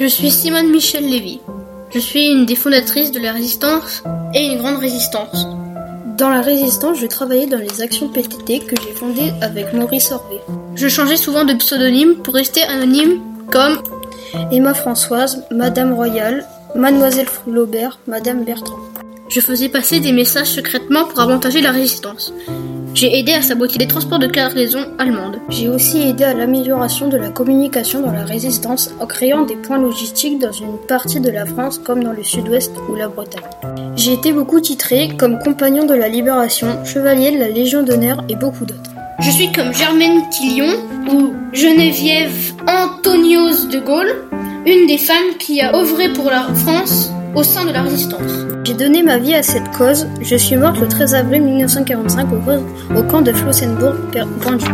Je suis Simone Michel Lévy. Je suis une des fondatrices de la résistance et une grande résistance. Dans la résistance, je travaillais dans les actions PTT que j'ai fondées avec Maurice Orvé. Je changeais souvent de pseudonyme pour rester anonyme comme Emma Françoise, Madame Royale, Mademoiselle Flaubert, Madame Bertrand. Je faisais passer des messages secrètement pour avantager la résistance. J'ai aidé à saboter les transports de cargaison allemandes. J'ai aussi aidé à l'amélioration de la communication dans la résistance en créant des points logistiques dans une partie de la France comme dans le sud-ouest ou la Bretagne. J'ai été beaucoup titré comme compagnon de la libération, chevalier de la Légion d'honneur et beaucoup d'autres. Je suis comme Germaine Tillion ou Geneviève Antonios de Gaulle, une des femmes qui a œuvré pour la France au sein de la résistance. J'ai donné ma vie à cette cause. Je suis morte le 13 avril 1945 au, camp de Flossenburg, pendu.